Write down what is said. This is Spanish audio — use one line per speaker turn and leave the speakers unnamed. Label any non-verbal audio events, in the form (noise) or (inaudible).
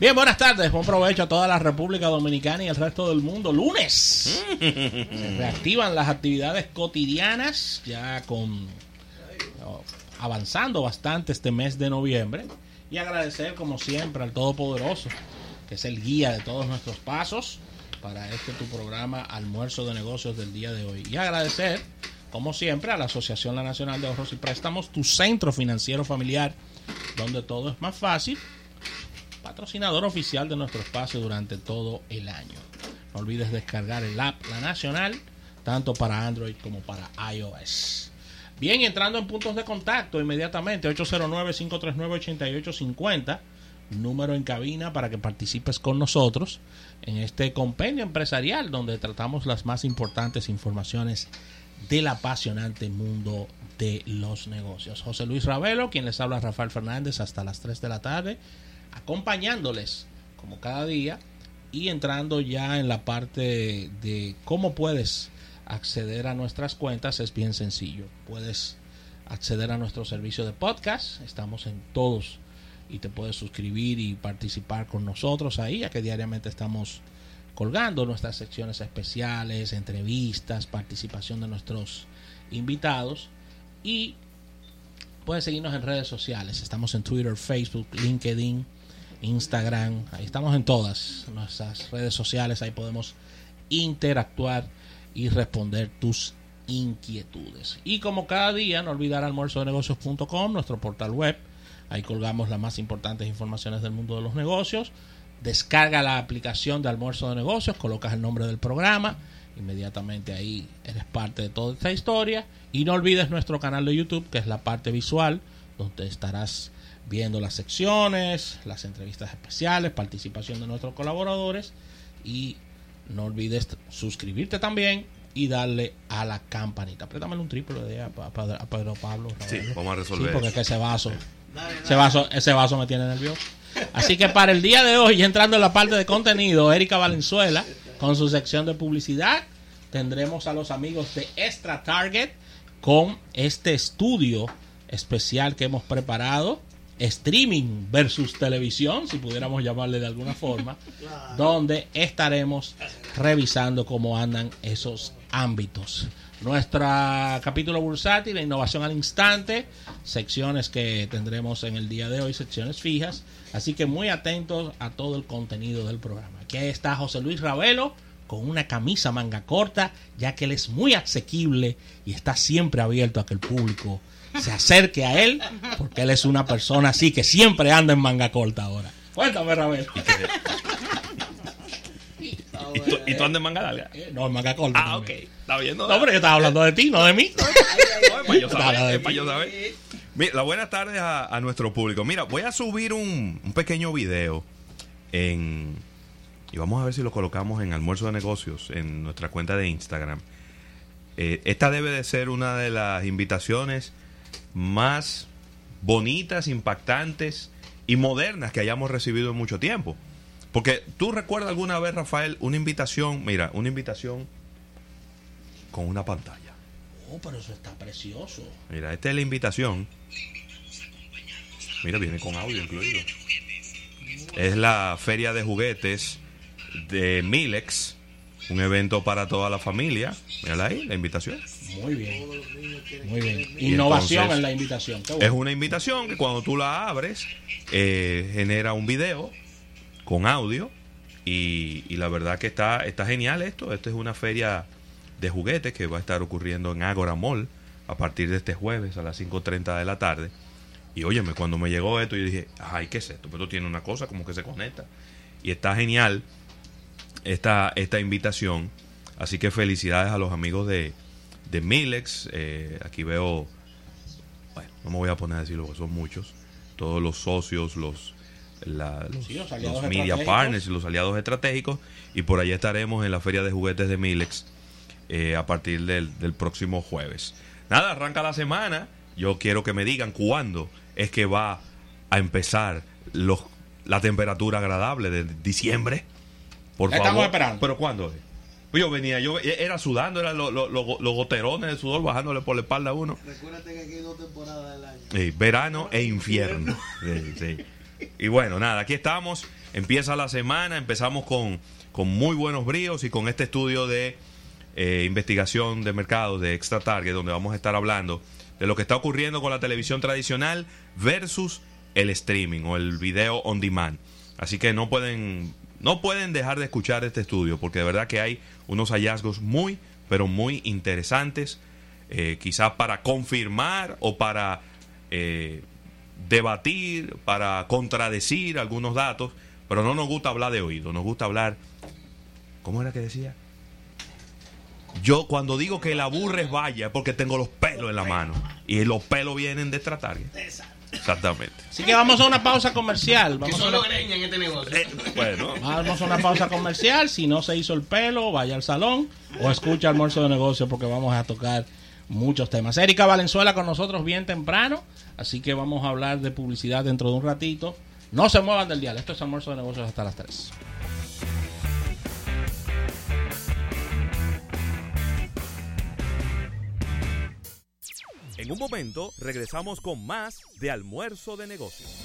Bien, buenas tardes. Buen provecho a toda la República Dominicana y el resto del mundo. Lunes. Se reactivan las actividades cotidianas ya con oh, avanzando bastante este mes de noviembre y agradecer como siempre al Todopoderoso que es el guía de todos nuestros pasos para este tu programa Almuerzo de Negocios del día de hoy. Y agradecer como siempre a la Asociación Nacional de Ahorros y Préstamos, tu centro financiero familiar donde todo es más fácil patrocinador oficial de nuestro espacio durante todo el año. No olvides descargar el app La Nacional, tanto para Android como para iOS. Bien, entrando en puntos de contacto inmediatamente, 809-539-8850, número en cabina para que participes con nosotros en este compendio empresarial donde tratamos las más importantes informaciones del apasionante mundo de los negocios. José Luis Ravelo, quien les habla Rafael Fernández hasta las 3 de la tarde acompañándoles como cada día y entrando ya en la parte de cómo puedes acceder a nuestras cuentas es bien sencillo. Puedes acceder a nuestro servicio de podcast, estamos en todos y te puedes suscribir y participar con nosotros ahí, ya que diariamente estamos colgando nuestras secciones especiales, entrevistas, participación de nuestros invitados y puedes seguirnos en redes sociales. Estamos en Twitter, Facebook, LinkedIn, Instagram, ahí estamos en todas nuestras redes sociales, ahí podemos interactuar y responder tus inquietudes. Y como cada día, no olvidar almuerzo de negocios.com, nuestro portal web, ahí colgamos las más importantes informaciones del mundo de los negocios. Descarga la aplicación de almuerzo de negocios, colocas el nombre del programa, inmediatamente ahí eres parte de toda esta historia. Y no olvides nuestro canal de YouTube, que es la parte visual, donde estarás viendo las secciones, las entrevistas especiales, participación de nuestros colaboradores y no olvides suscribirte también y darle a la campanita. Apriétame un triple de a, Pedro Pablo.
Sí, vamos a resolver. Sí,
porque es que ese vaso, ese vaso, ese vaso me tiene nervioso. Así que para el día de hoy, entrando en la parte de contenido, Erika Valenzuela con su sección de publicidad, tendremos a los amigos de Extra Target con este estudio especial que hemos preparado streaming versus televisión, si pudiéramos llamarle de alguna forma, (laughs) donde estaremos revisando cómo andan esos ámbitos. Nuestro capítulo bursátil, la innovación al instante, secciones que tendremos en el día de hoy, secciones fijas. Así que muy atentos a todo el contenido del programa. Aquí está José Luis Ravelo con una camisa manga corta, ya que él es muy asequible y está siempre abierto a que el público se acerque a él, porque él es una persona así que siempre anda en manga corta ahora. Cuéntame, Ravel.
¿Y tú, andas en manga larga?
Eh, no, en manga corta.
Ah, ok. ¿Está viendo?
No, pero yo estaba hablando de ti, no de mí.
Mira, buenas tardes a, nuestro público. Mira, voy a subir un, pequeño video en... Y vamos a ver si lo colocamos en Almuerzo de Negocios, en nuestra cuenta de Instagram. Eh, esta debe de ser una de las invitaciones más bonitas, impactantes y modernas que hayamos recibido en mucho tiempo. Porque tú recuerdas alguna vez, Rafael, una invitación, mira, una invitación con una pantalla.
Oh, pero eso está precioso.
Mira, esta es la invitación. Mira, viene con audio incluido. Es la feria de juguetes de Milex, un evento para toda la familia. Mírala ahí, la invitación.
Muy bien. Muy bien. Innovación en la invitación.
Es una invitación que cuando tú la abres eh, genera un video con audio y, la verdad que está, está genial esto. Esto es una feria de juguetes que va a estar ocurriendo en Agora Mall a partir de este jueves a las 5.30 de la tarde. Y óyeme, cuando me llegó esto, yo dije, ay, ¿qué es esto? Pero esto tiene una cosa como que se conecta. Y está genial esta, esta invitación. Así que felicidades a los amigos de, de Milex. Eh, aquí veo, bueno, no me voy a poner a decirlo porque son muchos. Todos los socios, los, los, media partners y los aliados estratégicos. Y por allá estaremos en la feria de juguetes de Milex eh, a partir del, próximo jueves. Nada, arranca la semana. Yo quiero que me digan cuándo es que va a empezar los, la temperatura agradable de diciembre. Por favor. Estamos esperando. Pero ¿cuándo es? Yo venía, yo era sudando, eran los goterones de sudor bajándole por la espalda a uno.
Recuérdate que aquí hay dos temporadas del año.
verano e infierno. sí, Y bueno, nada, aquí estamos. Empieza la semana, empezamos con, con muy buenos bríos y con este estudio de eh, investigación de mercado de Extra Target, donde vamos a estar hablando de lo que está ocurriendo con la televisión tradicional versus el streaming o el video on demand. Así que no pueden, no pueden dejar de escuchar este estudio, porque de verdad que hay unos hallazgos muy, pero muy interesantes, eh, quizás para confirmar o para eh, debatir, para contradecir algunos datos, pero no nos gusta hablar de oído, nos gusta hablar, ¿cómo era que decía? Yo cuando digo que la burra es vaya porque tengo los pelos en la mano y los pelos vienen de tratar. Exactamente.
Así que vamos a una pausa comercial. Vamos,
Que
a
solo
una,
greña en este negocio.
Eh, bueno, (laughs)
vamos a una pausa comercial. Si no se hizo el pelo, vaya al salón o escucha almuerzo de negocio porque vamos a tocar muchos temas. Erika Valenzuela con nosotros bien temprano, así que vamos a hablar de publicidad dentro de un ratito. No se muevan del dial, esto es almuerzo de negocios hasta las 3.
En un momento regresamos con más de almuerzo de negocios.